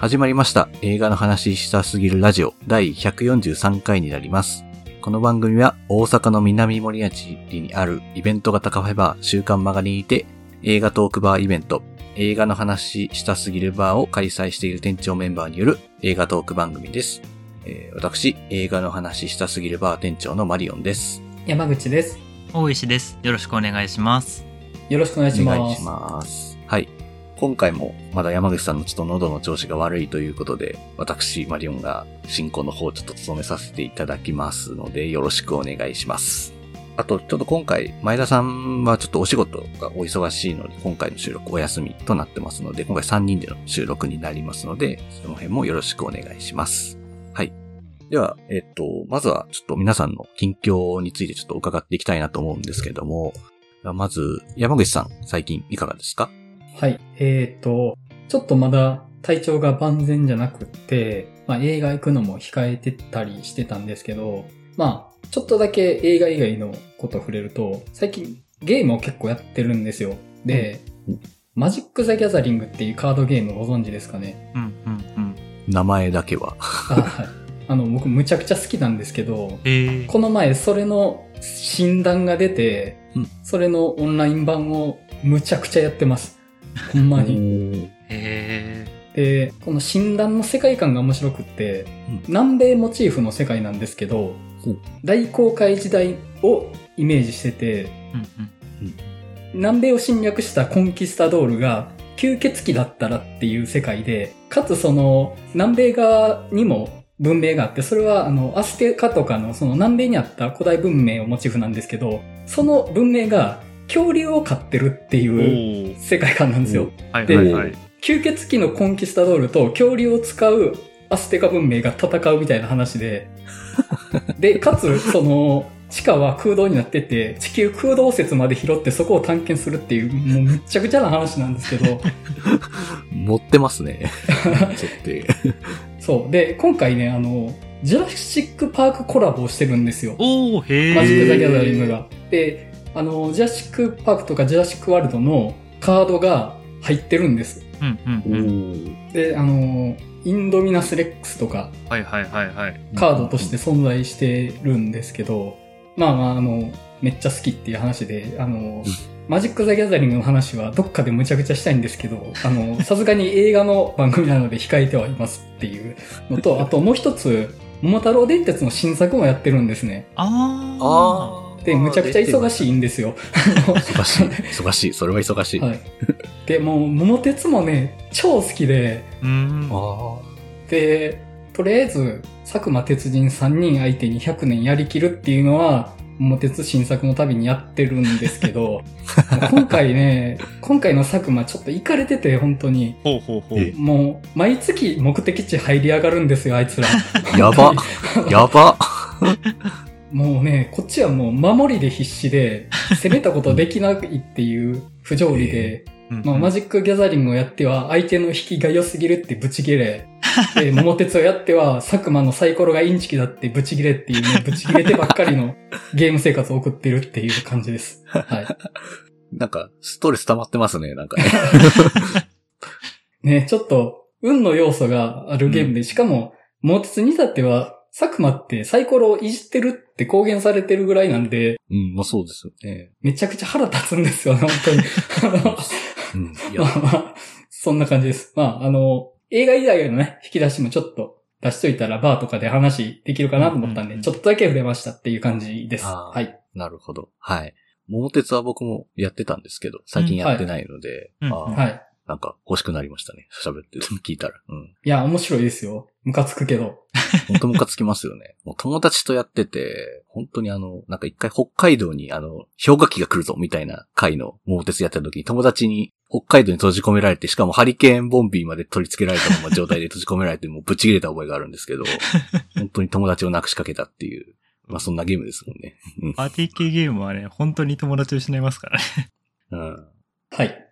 始まりました。映画の話したすぎるラジオ第143回になります。この番組は大阪の南森町にあるイベント型カフェバー週刊マガにいて映画トークバーイベント映画の話したすぎるバーを開催している店長メンバーによる映画トーク番組です。えー私、映画の話したすぎるバー店長のマリオンです。山口です。大石です。よろしくお願いします。よろしくお願いします。お願いします。今回もまだ山口さんのちょっと喉の調子が悪いということで、私、マリオンが進行の方をちょっと務めさせていただきますので、よろしくお願いします。あと、ちょっと今回、前田さんはちょっとお仕事がお忙しいので、今回の収録お休みとなってますので、今回3人での収録になりますので、その辺もよろしくお願いします。はい。では、えっと、まずはちょっと皆さんの近況についてちょっと伺っていきたいなと思うんですけども、まず、山口さん、最近いかがですか？はい。えーと、ちょっとまだ体調が万全じゃなくって、まあ映画行くのも控えてたりしてたんですけど、まあ、ちょっとだけ映画以外のこと触れると、最近ゲームを結構やってるんですよ。で、うんマジック・ザ・ギャザリングっていうカードゲームご存知ですかね？うん、うん、うん。名前だけは。あ、はい。あの、僕むちゃくちゃ好きなんですけど、えー、この前それの診断が出て、うんそれのオンライン版をむちゃくちゃやってます。ほんまに。えで、この診断の世界観が面白くって、うん。南米モチーフの世界なんですけどほう、大航海時代をイメージしてて、ー、うん、うん。南米を侵略したコンキスタドールが吸血鬼だったらっていう世界で、かつその南米側にも文明があって、それはあのアステカとかのその南米にあった古代文明をモチーフなんですけど、その文明が恐竜を飼ってるっておいうー。世界観なんですよ。はい、ではい、はい。吸血鬼のコンキスタドールと恐竜を使うアステカ文明が戦うみたいな話で、で、かつ、その、地下は空洞になってて、地球空洞説まで拾ってそこを探検するっていう、もうむっちゃくちゃな話なんですけど、持ってますね。そう。で、今回ね、あの、ジュラシックパークコラボをしてるんですよ。おー、へー。マジック・ザ・ギャザリングが。で、あの、ジュラシック・パークとかジュラシック・ワールドのカードが入ってるんです。うん、うん、うん。で、あの、インドミナス・レックスとか、はい、はい、はい、はい。カードとして存在してるんですけど、まあまあ、あの、めっちゃ好きっていう話で、あの、マジック・ザ・ギャザリングの話はどっかでむちゃくちゃしたいんですけど、あの、さすがに映画の番組なので控えてはいますっていうのと、あともう一つ、桃太郎電鉄の新作もやってるんですね。あー。あで、むちゃくちゃ忙しいんですよ。忙しい。忙しい。それは忙しい。はい。で、もう、桃鉄もね、超好きで、で、とりあえず、佐久間鉄人3人相手に100年やりきるっていうのは、桃鉄新作の旅にやってるんですけど、今回ね、今回の佐久間ちょっと行かれてて、本当に。ほうほうほう。えもう、毎月目的地入り上がるんですよ、あいつら。あ。やば。やば。もうね、こっちはもう守りで必死で、攻めたことできないっていう不条理で、うんまあ、マジック・ギャザリングをやっては、相手の引きが良すぎるってブチギレ。で、桃鉄をやっては、佐久間のサイコロがインチキだってブチギレっていうね、ブチギレてばっかりのゲーム生活を送ってるっていう感じです。はい。なんか、ストレス溜まってますね、なんかね。ね、ちょっと、運の要素があるゲームで、しかも、桃鉄に至っては、佐久間ってサイコロをいじってるって公言されてるぐらいなんで、うん、まあそうですよね。めちゃくちゃ腹立つんですよね、本当に。うん。いや ま、あまあ、そんな感じです。まあ、あの、映画以外のね、引き出しもちょっと出しといたらバーとかで話できるかなと思ったんで、うんうんうんちょっとだけ触れましたっていう感じです。はい。なるほど。はい。桃鉄は僕もやってたんですけど、最近やってないので、うんはい。なんか欲しくなりましたね。喋って 聞いたら。うん。いや、面白いですよ。ムカつくけど。本当ムカつきますよね。もう友達とやってて、本当にあの、なんか一回北海道にあの、氷河期が来るぞみたいな回の桃鉄やってた時に友達に北海道に閉じ込められて、しかもハリケーンボンビーまで取り付けられたまま状態で閉じ込められて、もうぶち切れた覚えがあるんですけど、本当に友達をなくしかけたっていう、まあそんなゲームですもんね。パーティー系ゲームはね、本当に友達を失いますからね。うん。はい。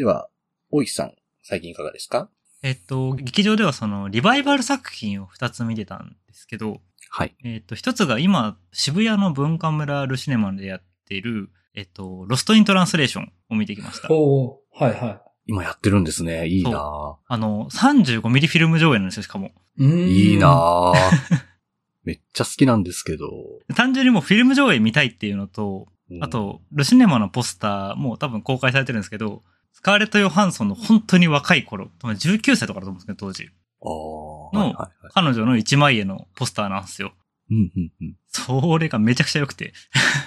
では、大石さん、最近いかがですか？えっと、劇場ではその、リバイバル作品を2つ見てたんですけど、はい。えっと、一つが今、渋谷の文化村ルシネマでやっている、えっと、ロストイントランスレーションを見てきました。おー、はいはい。今やってるんですね。いいなあの、35ミリフィルム上映なんですよ、しかも。うーんいいな めっちゃ好きなんですけど。単純にもうフィルム上映見たいっていうのと、うんあ、と、ルシネマのポスターも多分公開されてるんですけど、スカーレット・ヨハンソンの本当に若い頃、多分19歳とかだと思うんですけど、当時。の。彼女の一枚絵のポスターなんですよ。うんうんうん。それがめちゃくちゃ良くて。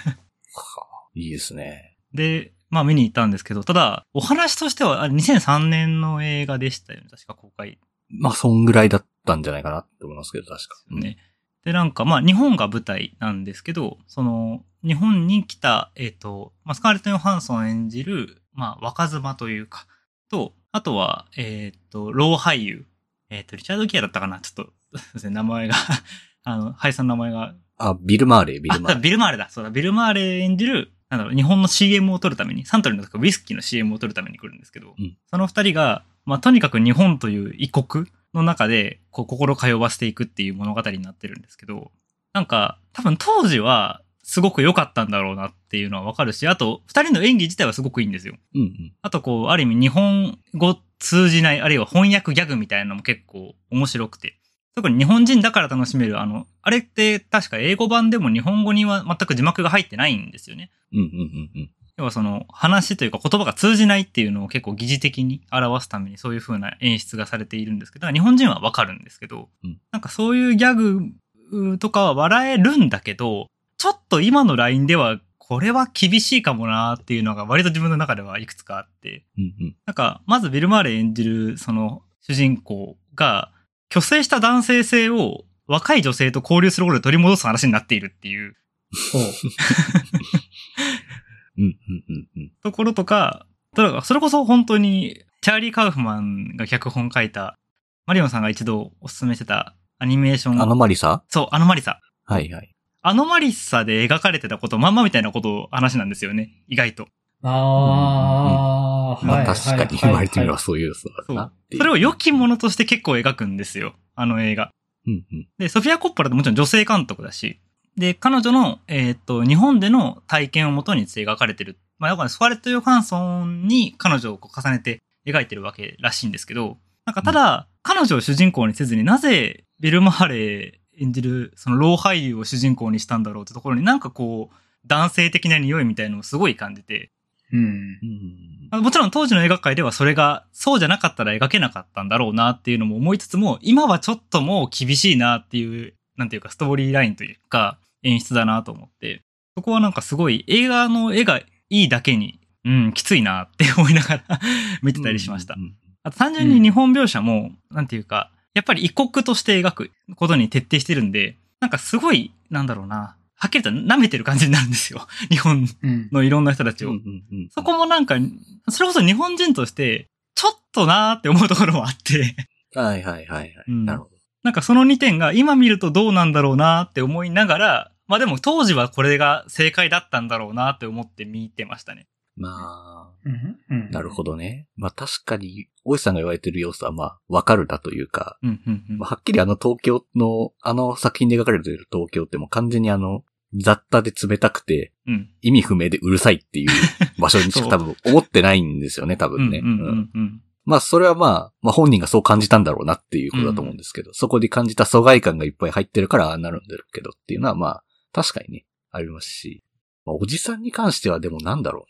はあいいですね。で、まあ見に行ったんですけど、ただ、お話としては、あれ2003年の映画でしたよね。確か公開まあ、そんぐらいだったんじゃないかなって思いますけど、確か。ね。で、なんか、まあ、日本が舞台なんですけど、その、日本に来た、えっ、と、まあ、スカーレット・ヨハンソン演じる、まあ、若妻というか、と、あとは、えっ、と、老俳優、えっ、と、リチャード・ギアだったかな。ちょっと、すいません、名前が、あの、俳優さんの名前が、あ、ビル・マーレー、ビル・マあ、ーレー。ビル・マーレだ。そうだ、ビル・マーレ演じる、なんだろう、日本の CM を撮るために、サントリーのウイスキーの CM を撮るために来るんですけど、うん。その二人が、まあ、とにかく日本という異国の中で、こう、心通わせていくっていう物語になってるんですけど、なんか、多分当時は、すごく良かったんだろうなっていうのはわかるし、あと、二人の演技自体はすごくいいんですよ。うんうん。あと、こう、ある意味日本語通じない、あるいは翻訳ギャグみたいなのも結構面白くて。特に日本人だから楽しめる、あの、あれって確か英語版でも日本語には全く字幕が入ってないんですよね。うんうんうんうん。要はその話というか言葉が通じないっていうのを結構疑似的に表すためにそういう風な演出がされているんですけど、日本人はわかるんですけど、うんなんかそういうギャグとかは笑えるんだけど、ちょっと今のラインではこれは厳しいかもなっていうのが割と自分の中ではいくつかあって、うんうん。なんかまずビル・マーレ演じるその主人公が虚勢した男性性を若い女性と交流することで取り戻す話になっているっていう。ところとか、だからそれこそ本当に、チャーリー・カウフマンが脚本書いた、マリオンさんが一度おすすめしてたアニメーション。アノマリサ？そう、アノマリサ。はいはい。アノマリサで描かれてたこと、まんまみたいなことを話なんですよね。意外と。ああ、まあはい確かに言われてみればそういうそうだ。それを良きものとして結構描くんですよ。あの映画。うんうん。で、ソフィア・コッポラってもちろん女性監督だし、で、彼女の、えーっと、日本での体験をもとに描かれてる。まあ、だからスファレット・ヨハンソンに彼女をこう重ねて描いてるわけらしいんですけど、なんかただ、彼女を主人公にせずになぜビル・マーレー演じるその老俳優を主人公にしたんだろうってところになんかこう、男性的な匂いみたいのをすごい感じて、うん。うんもちろん当時の映画界ではそれがそうじゃなかったら描けなかったんだろうなっていうのも思いつつも、今はちょっともう厳しいなっていう、なんていうかストーリーラインというか演出だなと思って、そこはなんかすごい映画の絵がいいだけに、うん、きついなって思いながら見てたりしましたう。んあと単純に日本描写も、なんていうか、やっぱり異国として描くことに徹底してるんで、なんかすごい、なんだろうな、はっきりと舐めてる感じになるんですよ。日本うん。のいろんな人たちを。うんうんうんそこもなんか、それこそ日本人として、ちょっとなーって思うところもあって、はいはいはいはい。うんなるほど。なんかその2点が今見るとどうなんだろうなーって思いながら、まあでも当時はこれが正解だったんだろうなって思って見てましたね。まあ、うん。うん。なるほどね。まあ確かに、大石さんが言われてる要素はまあ、わかるだというか、うん、うん、うんまあ、。はっきりあの東京の、あの作品で描かれている東京ってもう完全にあの、雑多で冷たくて、うん。意味不明でうるさいっていう 場所にしか多分思ってないんですよね、多分ね。うんうん、うん。まあそれはまあ、まあ本人がそう感じたんだろうなっていうことだと思うんですけど、そこで感じた疎外感がいっぱい入ってるからああなるんだけどっていうのはまあ、確かにね、ありますし、まあ、おじさんに関してはでもなんだろうな。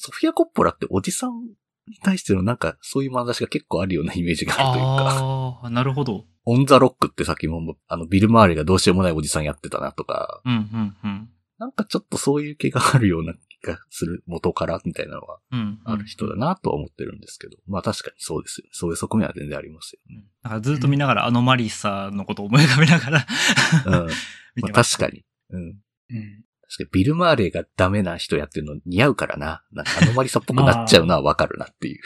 ソフィア・コッポラっておじさんに対してのなんかそういう眼差しが結構あるようなイメージがあるというか、ああ、なるほど。オン・ザ・ロックってさっきもあのビル・マーレがどうしようもないおじさんやってたなとか、うん、うん、うん。なんかちょっとそういう気があるような気がする元からみたいなのはうん。ある人だなとは思ってるんですけど、まあ確かにそうですよね。そういう側面は全然ありますよね。だからずっと見ながら、あのマリサのことを思い浮かべながらうん。まあ。確かに。うん。うん。確かにビル・マーレーがダメな人やってるの似合うからな。なんかアノマリサっぽくなっちゃうのは わかるなっていう。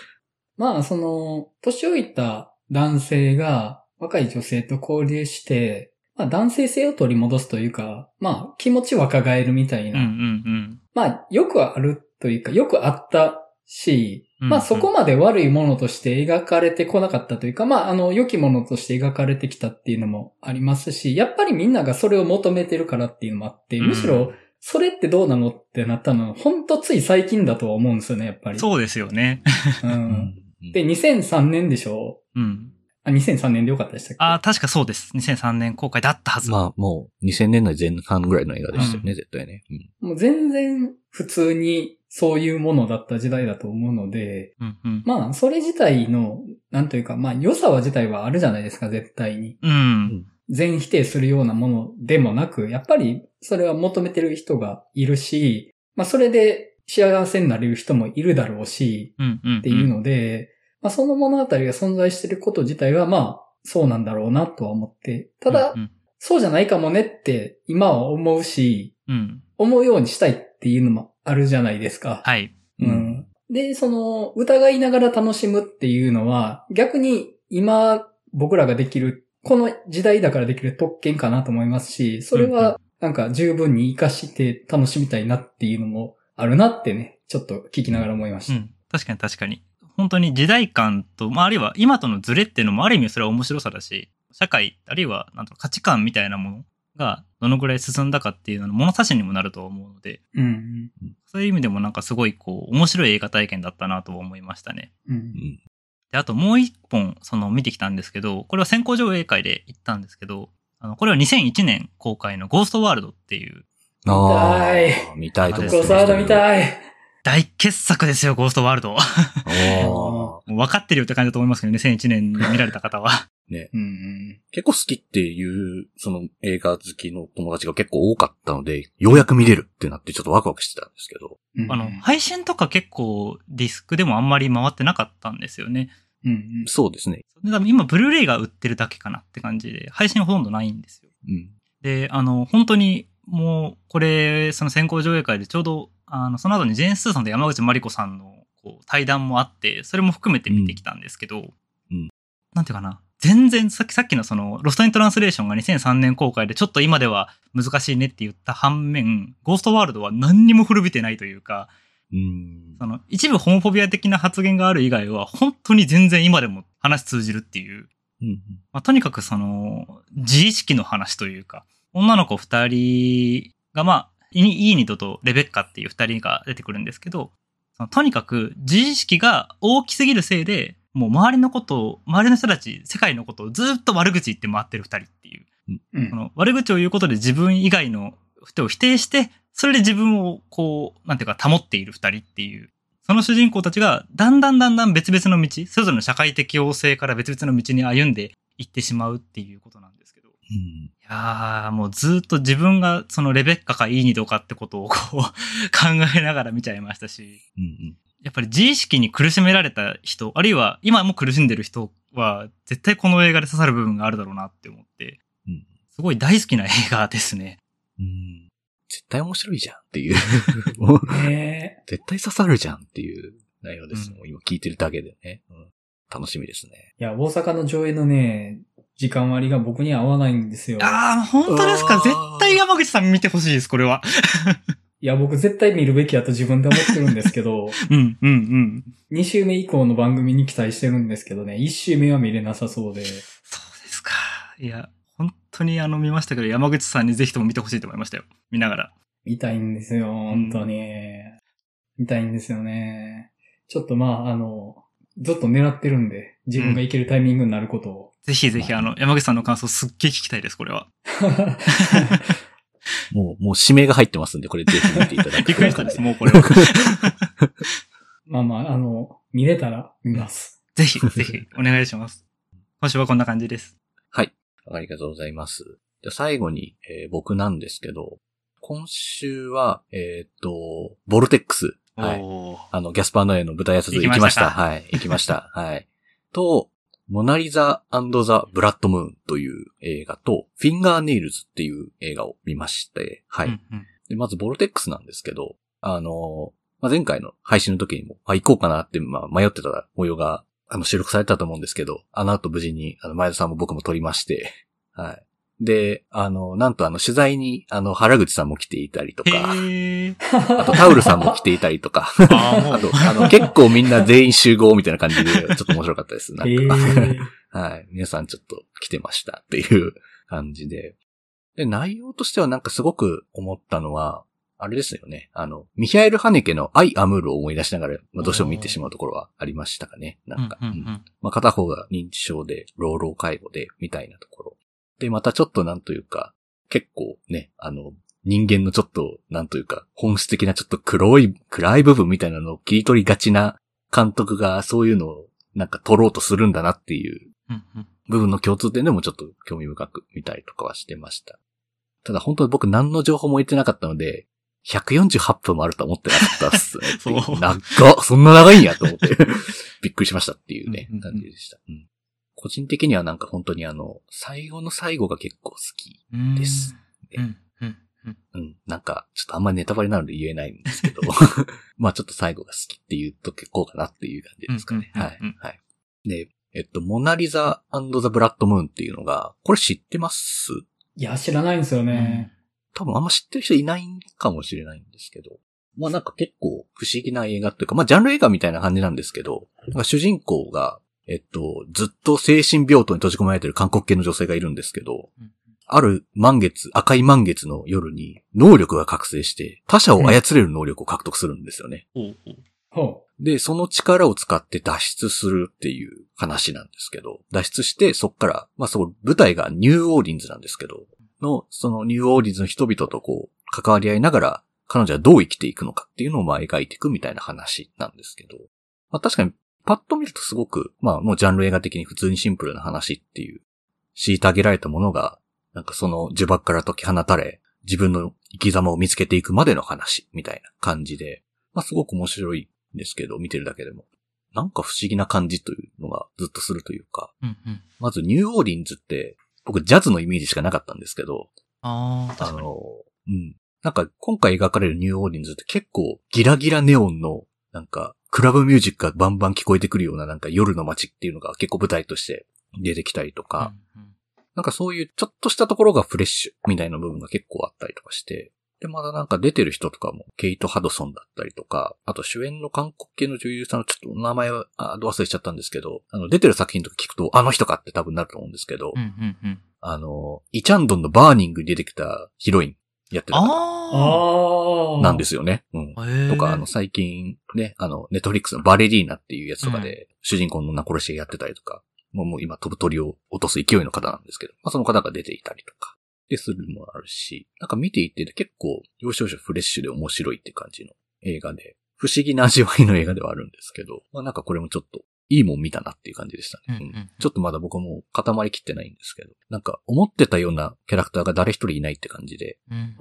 まあ、その、年老いた男性が若い女性と交流して、まあ、男性性を取り戻すというか、まあ、気持ち若返るみたいな。うん、うん、うん。まあ、よくあるというか、よくあったし、うんまあ、そこまで悪いものとして描かれてこなかったというか、まあ、あの、良きものとして描かれてきたっていうのもありますし、やっぱりみんながそれを求めてるからっていうのもあって、うんむしろ、それってどうなのってなったの、ほんとつい最近だとは思うんですよね、やっぱり。そうですよね。う。。うんで、2003年でしょ？うん。あ、2003年でよかったでしたっけ？ああ、確かそうです。2003年公開だったはず。まあ、もう2000年代前半ぐらいの映画でしたよね、う絶対ね。うんもう全然普通にそういうものだった時代だと思うので、うんうん。まあ、それ自体の、なんというか、まあ、良さは自体はあるじゃないですか、絶対に。うん。全否定するようなものでもなく、やっぱりそれは求めてる人がいるし、まあ、それで幸せになれる人もいるだろうし、うんうん。っていうので、まあ、その物語が存在してること自体は、まあ、そうなんだろうなとは思って、ただう、んそうじゃないかもねって今は思うし、うん。うん。思うようにしたいっていうのもあるじゃないですか。はい。うん。で、その、疑いながら楽しむっていうのは、逆に今僕らができる、この時代だからできる特権かなと思いますし、それはなんか十分に活かして楽しみたいなっていうのもあるなってね、ちょっと聞きながら思いました。うん。確かに確かに。本当に時代感と、まあ、あるいは今とのズレっていうのもある意味それは面白さだし、社会、あるいは、なんと価値観みたいなものがどのぐらい進んだかっていうのの物差しにもなると思うので、うん。そういう意味でもなんかすごいこう、面白い映画体験だったなと思いましたね。うん。うんで、あともう一本、その見てきたんですけど、これは先行上映会で行ったんですけど、あの、これは2001年公開のゴーストワールドっていうあ見たいー見たいとゴーストワールド見たい。大傑作ですよ、ゴーストワールド。分かってるよって感じだと思いますけど、2001年に見られた方は。うん。結構好きっていう、その映画好きの友達が結構多かったので、ようやく見れるってなってちょっとワクワクしてたんですけど。うんあの、配信とか結構ディスクでもあんまり回ってなかったんですよね。うん。そうですね。で多分今、ブルーレイが売ってるだけかなって感じで、配信ほとんどないんですよ。うん。で、あの、本当に、もう、これ、その先行上映会でちょうど、あの、その後にジェーン・スーさんと山口まりこさんの、こう、対談もあって、それも含めて見てきたんですけど、うんなんていうかな。全然、さっき、さっきのその、ロストイントランスレーションが2003年公開で、ちょっと今では難しいねって言った反面、ゴーストワールドは何にも古びてないというか、うん。その、一部ホモフォビア的な発言がある以外は、本当に全然今でも話通じるっていう、うん。まあ、とにかくその、自意識の話というか、女の子二人が、まあ、イイーニドとレベッカっていう二人が出てくるんですけど、そのとにかく自意識が大きすぎるせいで、もう周りのことを、周りの人たち、世界のことをずっと悪口言って回ってる二人っていう。うんその悪口を言うことで自分以外の人を否定して、それで自分をこう、なんていうか保っている二人っていう。その主人公たちがだんだんだんだん別々の道、それぞれの社会的要請から別々の道に歩んでいってしまうっていうことなんですけど。いうん。やー、もうずっと自分がそのレベッカかイーニドかってことをこう考えながら見ちゃいましたし。うん。やっぱり自意識に苦しめられた人、あるいは今も苦しんでる人は、絶対この映画で刺さる部分があるだろうなって思って、うんすごい大好きな映画ですね。うん。絶対面白いじゃんっていう。ね 絶対刺さるじゃんっていう内容です。うんもう今聞いてるだけでね。うん楽しみですね。いや、大阪の上映のね、時間割が僕には合わないんですよ。ああ、本当ですか？絶対山口さん見てほしいです、これは。いや、僕絶対見るべきやと自分で思ってるんですけど、うん、うん、うん。2週目以降の番組に期待してるんですけどね、1週目は見れなさそうで。そうですか。いや、本当にあの見ましたけど、山口さんにぜひとも見てほしいと思いましたよ。見ながら。見たいんですよ、本当に。見たいんですよね。ちょっとまあ、あの、ずっと狙ってるんで、自分が行けるタイミングになることを。ぜひぜひ、あの、山口さんの感想すっげえ聞きたいです、これは。もう、もう指名が入ってますんで、これぜひ見ていただきリクエストです、もうこれは。まあまあ、あの、見れたら見ます。ぜひ、ぜひ、お願いします。今週はこんな感じです。はい。ありがとうございます。じゃあ最後に、えー僕なんですけど、今週は、えーっと、ボルテックス。はい。あの、ギャスパーノエの舞台挨拶行き行きましたはい。行きました。はい。と、モナリザザ・ブラッドムーンという映画と、フィンガーネイルズっていう映画を見まして、はい。うんうんで、まずボルテックスなんですけど、あの、まあ、前回の配信の時にも、あ、行こうかなって、まあ、迷ってた模様が、あの、収録されたと思うんですけど、あの後無事に、あの、前田さんも僕も撮りまして、はい。で、あの、なんとあの、取材に、あの、原口さんも来ていたりとか。あとタウルさんも来ていたりとか、あと、あの、結構みんな全員集合みたいな感じで、ちょっと面白かったです。なえんか、ー、はい。皆さんちょっと来てましたっていう感じで。で、内容としてはなんかすごく思ったのは、あれですよね。あの、ミヒャエル・ハネケのアイ・アムールを思い出しながら、まあ、どうしても見てしまうところはありましたかね。なんか。うんうんうんうんまあ、片方が認知症で、老老介護で、みたいなところ。で、またちょっとなんというか、結構ね、あの、人間のちょっと、なんというか、本質的なちょっと黒い、暗い部分みたいなのを切り取りがちな監督がそういうのをなんか撮ろうとするんだなっていう部分の共通点でもちょっと興味深く見たりとかはしてました。ただ本当に僕何の情報も言ってなかったので、148分もあると思ってなかったっすね。そう長っそんな長いんやと思って。びっくりしましたっていうね感じでした。うん個人的にはなんか本当にあの、最後の最後が結構好き。うん。ですうん。うん。うん。うん。なんか、ちょっとあんまりネタバレなので言えないんですけど。まあちょっと最後が好きって言うと結構かなっていう感じですかね。はいうんうんうんうん。はい。で、えっと、モナリザザ・ブラッドムーンっていうのが、これ知ってます？いや、知らないんですよね。多分あんま知ってる人いないかもしれないんですけど。まあなんか結構不思議な映画っていうか、まあジャンル映画みたいな感じなんですけど、なんか主人公が、えっと、ずっと精神病棟に閉じ込められてる韓国系の女性がいるんですけど、うんある満月、赤い満月の夜に能力が覚醒して他者を操れる能力を獲得するんですよね。ほうほう。ほで、その力を使って脱出するっていう話なんですけど、脱出してそっから、まあそこ舞台がニューオーリンズなんですけど、の、そのニューオーリンズの人々とこう、関わり合いながら、彼女はどう生きていくのかっていうのをまあ描いていくみたいな話なんですけど、まあ確かにパッと見るとすごく、まあもうジャンル映画的に普通にシンプルな話っていう、虐げられたものが、なんかその呪縛から解き放たれ、自分の生き様を見つけていくまでの話みたいな感じで、まあすごく面白いんですけど、見てるだけでも。なんか不思議な感じというのがずっとするというか、うんうん。まずニューオーリンズって、僕ジャズのイメージしかなかったんですけど、ああ、あ確かに。の、うん。なんか今回描かれるニューオーリンズって結構ギラギラネオンの、なんか、クラブミュージックがバンバン聞こえてくるようななんか夜の街っていうのが結構舞台として出てきたりとか、うんうん。なんかそういうちょっとしたところがフレッシュみたいな部分が結構あったりとかして、で、まだなんか出てる人とかも、ケイト・ハドソンだったりとか、あと主演の韓国系の女優さんのちょっとお名前は、あ、ど忘れしちゃったんですけど、あの、出てる作品とか聞くと、あの人かって多分なると思うんですけど、うんうんうん。あの、イチャンドンのバーニングに出てきたヒロインやってる方う。あ。なんですよね。うん。とか、あの、最近ね、あの、ネットフリックスのバレリーナっていうやつとかで、主人公の女殺し屋やってたりとか、もうもう今飛ぶ鳥を落とす勢いの方なんですけど、まあその方が出ていたりとか、でするのもあるし、なんか見ていて結構、要所要所フレッシュで面白いって感じの映画で、不思議な味わいの映画ではあるんですけど、まあなんかこれもちょっと、いいもん見たなっていう感じでしたね。うんうんちょっとまだ僕も固まりきってないんですけど、なんか思ってたようなキャラクターが誰一人いないって感じで、うん。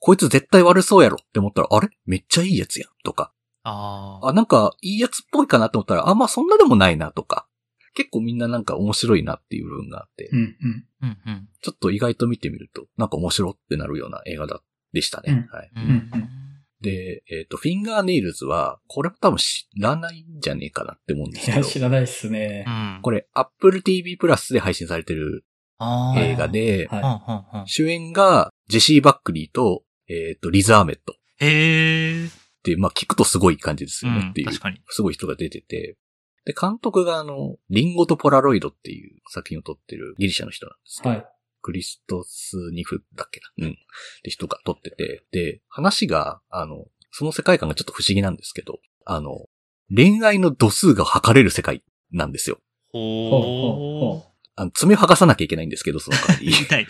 こいつ絶対悪そうやろって思ったら、あれ？めっちゃいいやつやんとか、ああ。あ、なんか、いいやつっぽいかなと思ったら、あ、まあそんなでもないなとか、結構みんななんか面白いなっていう部分があって、うんうん。ちょっと意外と見てみると、なんか面白ってなるような映画だ、でしたね。はい。うんうんで、えっ、と、フィンガーネイルズは、これも多分知らないんじゃねえかなって思うんですいや、けど、知らないっすねう。ん。これ、Apple TV プラスで配信されてるああ。映画で、はい主演がジェシー・バックリーと、えっ、と、リザーメットっへえ。ていう、まあ聞くとすごい感じですうんよねっていう、確かに。すごい人が出てて、で、監督があの、リンゴとポラロイドっていう作品を撮ってるギリシャの人なんですけど、はい。クリストス・ニフだっけな？うん。って人が撮ってて、で、話が、あの、その世界観がちょっと不思議なんですけど、あの、恋愛の度数が測れる世界なんですよ。ほうほうほほあの、爪を剥がさなきゃいけないんですけど、その代わりう。痛い。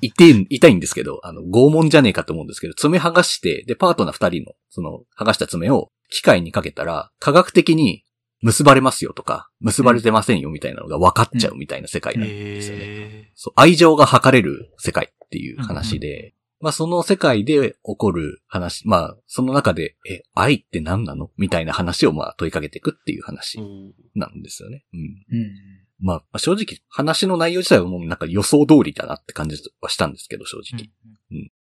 痛い、痛いんですけど、あの、拷問じゃねえかと思うんですけど、爪剥がして、で、パートナー二人の、その、剥がした爪を機械にかけたら、科学的に結ばれますよとか、結ばれてませんよみたいなのが分かっちゃうみたいな世界なんですよね。へそう、愛情が測れる世界っていう話で、まあその世界で起こる話、まあその中で、え、愛って何なのみたいな話をまあ問いかけていくっていう話え。なんですよね。うん。う。うん。まあ正直話の内容自体はもうなんか予想通りだなって感じはしたんですけど、正直。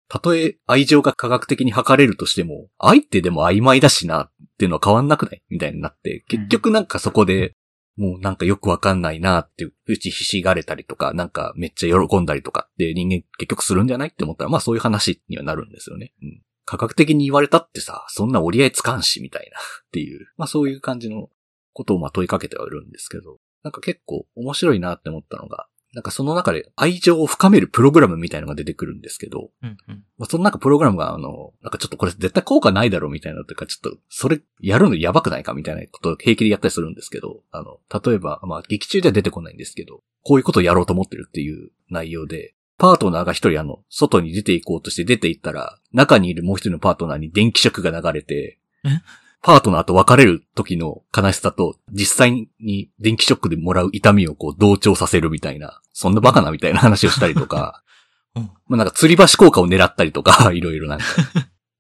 たとえ愛情が科学的に測れるとしても、愛ってでも曖昧だしなっていうのは変わんなくない？みたいになって、結局なんかそこで、もうなんかよくわかんないなって打ちひしがれたりとか、なんかめっちゃ喜んだりとかって人間結局するんじゃないって思ったら、まあそういう話にはなるんですよね。うん。科学的に言われたってさ、そんな折り合いつかんし、みたいなっていう、まあそういう感じのことをまあ問いかけてはいるんですけど、なんか結構面白いなって思ったのが、なんかその中で愛情を深めるプログラムみたいなのが出てくるんですけど、うんうん。まあ、そのなんかプログラムがあの、なんかちょっとこれ絶対効果ないだろうみたいなというか、ちょっと、それやるのやばくないかみたいなことを平気でやったりするんですけど、あの、例えば、まあ、劇中では出てこないんですけど、こういうことをやろうと思ってるっていう内容で、パートナーが一人あの、外に出て行こうとして出て行ったら、中にいるもう一人のパートナーに電気ショックが流れてえ、パートナーと別れる時の悲しさと、実際に電気ショックでもらう痛みをこう同調させるみたいな、そんなバカなみたいな話をしたりとか、うんまあなんか吊り橋効果を狙ったりとか、いろいろなんか。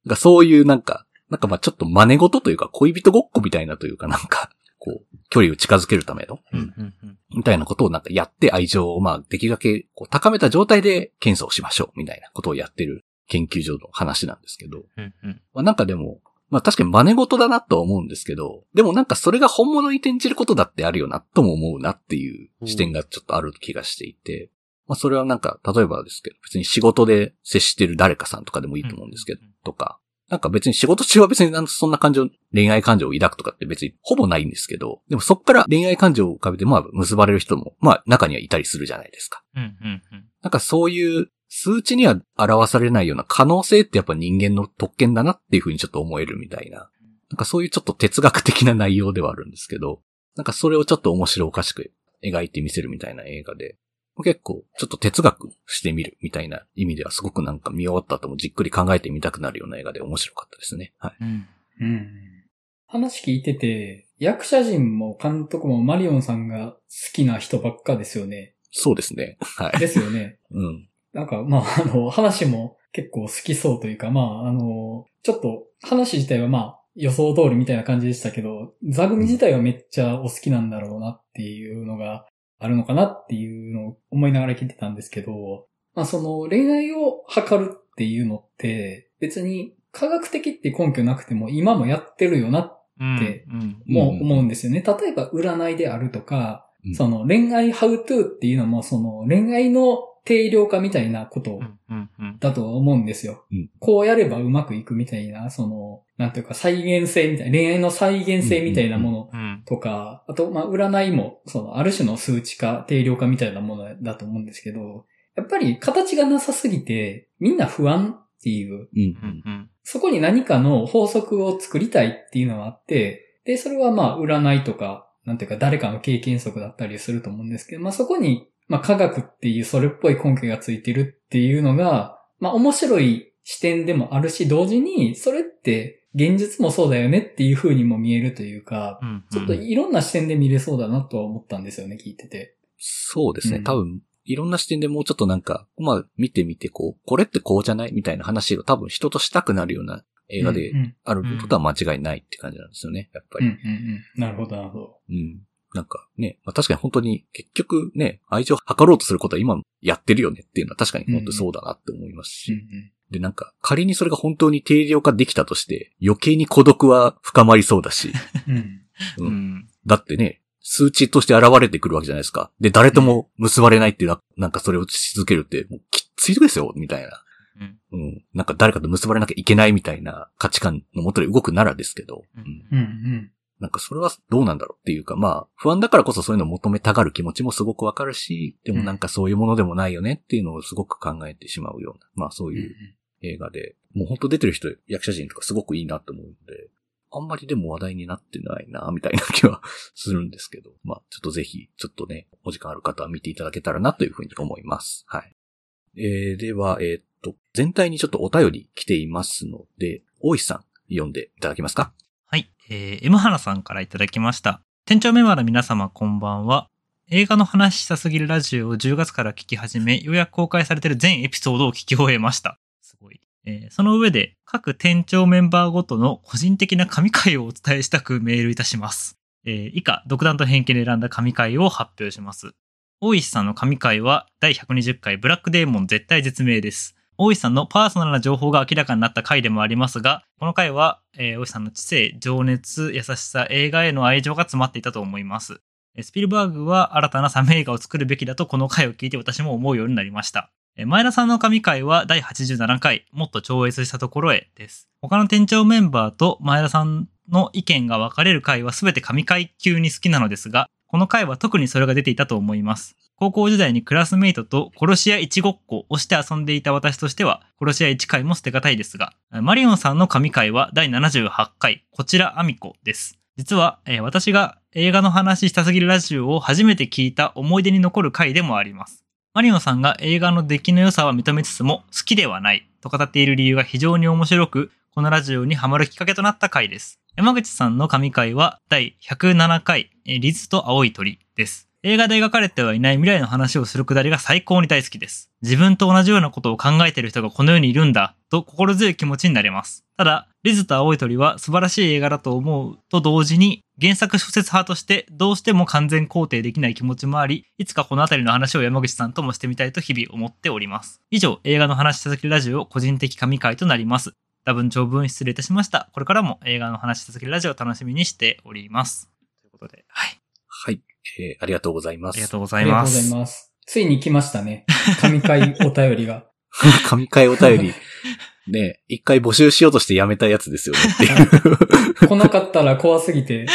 かそういうなんか、なんかまあちょっと真似事というか恋人ごっこみたいなというかなんか、こう、距離を近づけるための、うんうんうん。みたいなことをなんかやって愛情をまあできるだけこう高めた状態で検査をしましょうみたいなことをやってる研究所の話なんですけど、うんうん。まあなんかでも、まあ確かに真似事だなとは思うんですけど、でもなんかそれが本物に転じることだってあるよなとも思うなっていう視点がちょっとある気がしていて、まあそれはなんか例えばですけど、別に仕事で接してる誰かさんとかでもいいと思うんですけど、とか、なんか別に仕事中は別になんそんな感情、恋愛感情を抱くとかって別にほぼないんですけど、でもそっから恋愛感情を浮かべてまあ結ばれる人もまあ中にはいたりするじゃないですか。うんうんうん。なんかそういう数値には表されないような可能性ってやっぱ人間の特権だなっていうふうにちょっと思えるみたいな。なんかそういうちょっと哲学的な内容ではあるんですけど、なんかそれをちょっと面白おかしく描いてみせるみたいな映画で、結構ちょっと哲学してみるみたいな意味ではすごくなんか見終わった後もじっくり考えてみたくなるような映画で面白かったですね。はい。うん。うん。話聞いてて、役者陣も監督もマリオンさんが好きな人ばっかですよね。そうですね。はい。ですよね。うん。なんか、まあ、あの、話も結構好きそうというか、まあ、あの、ちょっと話自体はまあ、予想通りみたいな感じでしたけど、座組自体はめっちゃお好きなんだろうなっていうのがあるのかなっていうのを思いながら聞いてたんですけど、まあその恋愛を測るっていうのって別に科学的って根拠なくても今もやってるよなっうん。でう思うんですよね。例えば占いであるとか、うんその恋愛ハウトゥーっていうのもその恋愛の定量化みたいなこと。だとは思うんですよ。うんこうやればうまくいくみたいな、その、なんていうか再現性みたいな、恋愛の再現性みたいなものうん。とか、あと、まあ、占いも、その、ある種の数値化、定量化みたいなものだと思うんですけど、やっぱり形がなさすぎて、みんな不安っていう、うん。うんうん。そこに何かの法則を作りたいっていうのがあって、で、それはまあ、占いとか、なんていうか、誰かの経験則だったりすると思うんですけど、まあ、そこに、まあ、科学っていうそれっぽい根拠がついてるっていうのが、まあ、面白い視点でもあるし、同時に、それって、現実もそうだよねっていう風にも見えるというか、うん。ちょっといろんな視点で見れそうだなとは思ったんですよね、聞いてて。そうですね。うん多分、いろんな視点でもうちょっとなんか、まあ、見てみて、こう、これってこうじゃない？みたいな話を多分人としたくなるような映画であることは間違いないって感じなんですよね、やっぱり。うんうんうん。なるほど、なるほど。うん。なんかね、まあ、確かに本当に結局ね、愛情を図ろうとすることは今やってるよねっていうのは確かに本当にそうだなって思いますし。うんうんで、なんか仮にそれが本当に定量化できたとして、余計に孤独は深まりそうだし。うん。ううんん。だってね、数値として現れてくるわけじゃないですか。で、誰とも結ばれないっていうのは、なんかそれをし続けるって、もうきついですよ、みたいな。うん。うん。なんか誰かと結ばれなきゃいけないみたいな価値観のもとで動くならですけど、ううんん。うんうん。なんかそれはどうなんだろうっていうか、まあ、不安だからこそそういうのを求めたがる気持ちもすごくわかるし、でもなんかそういうものでもないよねっていうのをすごく考えてしまうような、まあそういう映画で、もう本当出てる人、役者陣とかすごくいいなと思うので、あんまりでも話題になってないな、みたいな気はするんですけど、まあちょっとぜひ、ちょっとね、お時間ある方は見ていただけたらなというふうに思います。はい。えー、では、えーっと、全体にちょっとお便り来ていますので、大石さん読んでいただけますか？はい。えー、M 原さんからいただきました。店長メンバーの皆様こんばんは。映画の話したすぎるラジオを10月から聞き始め、ようやく公開されている全エピソードを聞き終えました。すごい。えーその上で、各店長メンバーごとの個人的な神回をお伝えしたくメールいたします。えー以下、独断と偏見で選んだ神回を発表します。大石さんの神回は、第120回ブラックデーモン絶対絶命です。大石さんのパーソナルな情報が明らかになった回でもありますが、この回は、えー大石さんの知性、情熱、優しさ、映画への愛情が詰まっていたと思います。スピルバーグは新たなサメ映画を作るべきだとこの回を聞いて私も思うようになりました。前田さんの神回は第87回、もっと超越したところへです。他の店長メンバーと前田さんの意見が分かれる回は全て神回級に好きなのですが、この回は特にそれが出ていたと思います。高校時代にクラスメイトと殺し屋一ごっこをして遊んでいた私としては、殺し屋一回も捨てがたいですが、マリオンさんの神回は第78回、こちらアミコです。実は、えー私が映画の話したすぎるラジオを初めて聞いた思い出に残る回でもあります。マリオンさんが映画の出来の良さは認めつつも好きではないと語っている理由が非常に面白く、このラジオにハマるきっかけとなった回です。山口さんの神回は第107回、リズと青い鳥です。映画で描かれてはいない未来の話をするくだりが最高に大好きです。自分と同じようなことを考えている人がこの世にいるんだ、と心強い気持ちになれます。ただ、リズと青い鳥は素晴らしい映画だと思うと同時に、原作小説派としてどうしても完全肯定できない気持ちもあり、いつかこのあたりの話を山口さんともしてみたいと日々思っております。以上、映画の話した先ラジオ個人的神回となります。多分長文失礼いたしました。これからも映画の話した先ラジオを楽しみにしております。ということで、はい。はい。えーありがとうございます。ありがとうござあいまりがとうございす。ます。ついに来ましたね。神回お便りが。神回お便り。ね一回募集しようとしてやめたやつですよねっていう。来なかったら怖すぎてっ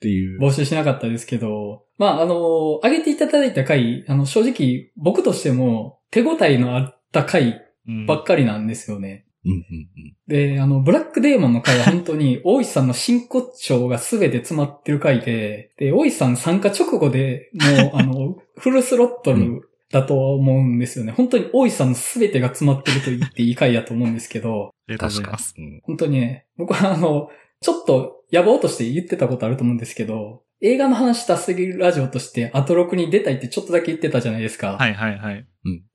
ていう。募集しなかったですけど、まあ、あの、上げていただいた回、あの、正直僕としても手応えのあった回うんばっかりなんですよね。うんうんうん。で、あの、ブラックデーモンの回は本当に、大石さんの真骨頂が全て詰まってる回で、で、大石さん参加直後でもう、あの、フルスロットルだと思うんですよね。本当に大石さんの全てが詰まってると言っていい回だと思うんですけど、ありがとうござ確かいます。に。うん本当にね、僕はあの、ちょっと野望として言ってたことあると思うんですけど、映画の話したすぎるラジオとしてアトロクに出たいってちょっとだけ言ってたじゃないですか。はいはいはい。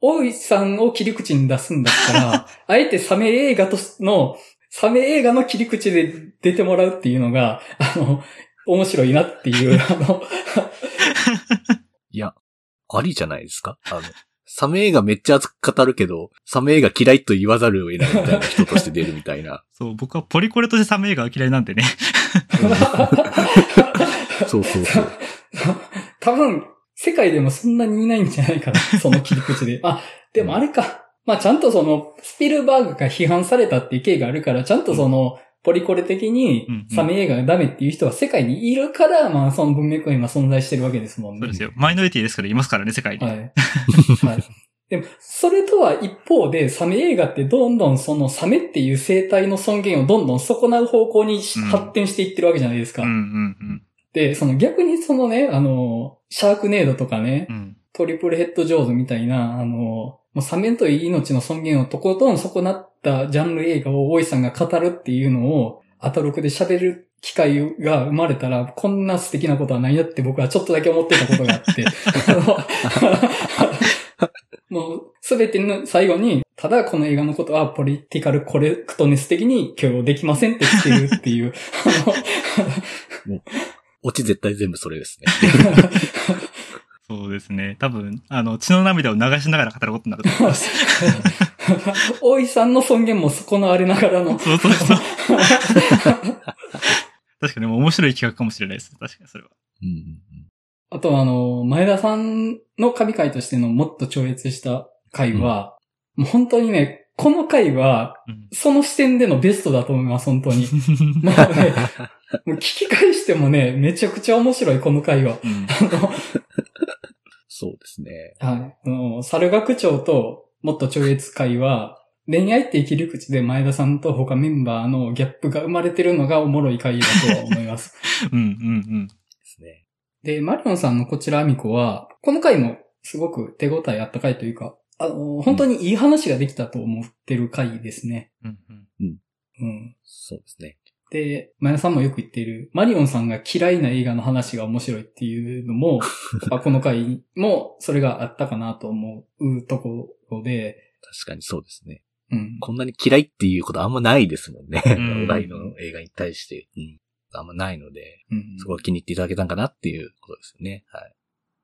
大石さんを切り口に出すんだったら、あえてサメ映画としの、サメ映画の切り口で出てもらうっていうのが、あの、面白いなっていう、あの、いや、ありじゃないですか？あの、サメ映画めっちゃ熱く語るけど、サメ映画嫌いと言わざるを得ないみたいな人として出るみたいな。そう、僕はポリコレとしてサメ映画が嫌いなんでね。そうそうそう。多分、世界でもそんなにいないんじゃないかな、その切り口で。あ、でもあれか。まあちゃんとその、スピルバーグが批判されたっていう経緯があるから、ちゃんとその、ポリコレ的にうんうんサメ映画がダメっていう人は世界にいるから、まあその文脈が今存在してるわけですもんね。そうですよ。マイノリティですからいますからね、世界に。はい。はい。でも、それとは一方で、サメ映画ってどんどんそのサメっていう生態の尊厳をどんどん損なう方向にしうん発展していってるわけじゃないですか。うんうんで、その逆にそのね、あの、シャークネードとかね、うん。うん。トリプルヘッドジョーズみたいな、あの、もうサメという命の尊厳をとことん損なったジャンル映画を大井さんが語るっていうのを、アトロクで喋る機会が生まれたら、こんな素敵なことはないなって僕はちょっとだけ思ってたことがあって、もう、すべての最後に、ただこの映画のことはポリティカルコレクトネス的に許容できませんってつけるっていう、あ の、オチ絶対全部それですね。そうですね。多分、あの、血の涙を流しながら語ることになると思います。大井さんの尊厳も損なわれながらの、そうそうそう。確かに面白い企画かもしれないです。確かにそれは。うんうんうんあとあの、前田さんの神回としてのもっと超越した回は、もう本当にね、この回は、うん。その視点でのベストだと思います、本当に。も う聞き返してもね、めちゃくちゃ面白い、この回は。うん そうですね。はい。あの、猿学長ともっと超越会は、恋愛っていう切り口で前田さんと他メンバーのギャップが生まれてるのがおもろい回だとは思います。うんうんですね。で、マリオンさんのこちらアミコは、この回もすごく手応えあった回というか、あの、本当にいい話ができたと思ってる回ですね。うん。うんうんうん。そうですね。で、前田さんもよく言っている、マリオンさんが嫌いな映画の話が面白いっていうのも、あこの回もそれがあったかなと思うところで、確かにそうですね。うん。こんなに嫌いっていうことあんまないですもんね。うん お題の映画に対して。うん。あんまないので、うんそこは気に入っていただけたんかなっていうことですよね。はい。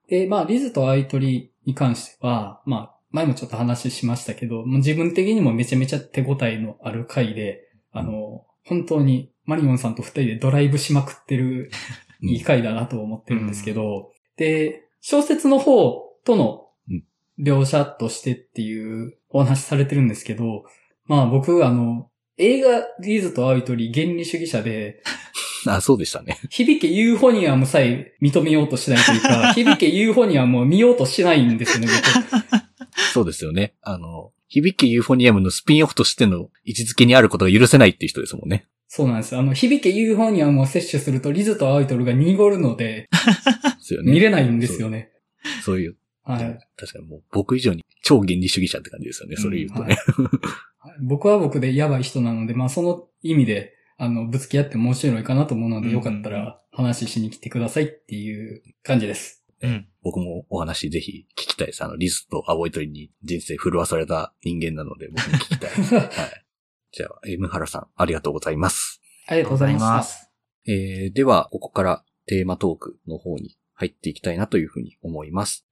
で、まあ、リズとアイトリに関しては、まあ、前もちょっと話しましたけど、もう自分的にもめちゃめちゃ手応えのある回で、あの、本当にマリオンさんと二人でドライブしまくってるいい回だなと思ってるんですけど、で、小説の方とのうん描写としてっていうお話されてるんですけど、まあ僕、あの、映画リズと青い鳥原理主義者で、あ、そうでしたね。響けユーフォニアムさえ認めようとしないというか、響けユーフォニアムを見ようとしないんですよね、そうですよね。あの、響けユーフォニアムのスピンオフとしての位置づけにあることが許せないっていう人ですもんね。そうなんです。あの、響けユーフォニアムを摂取するとリズとアイドルが濁るので。見れないんですよね。そういう。はい。確かにもう僕以上に超原理主義者って感じですよね。それ言うとね。はい僕は僕でやばい人なので、まあその意味で、あの、ぶつけ合って面白いかなと思うので、うんよかったら話しに来てくださいっていう感じです。うん。僕もお話ぜひ聞きたいです。あの、リズと青い鳥に人生震わされた人間なので、僕も聞きたいです。はい。じゃあ、M 原さん、ありがとうございます。ありがとうございま。す。えー、では、ここからテーマトークの方に入っていきたいなというふうに思います。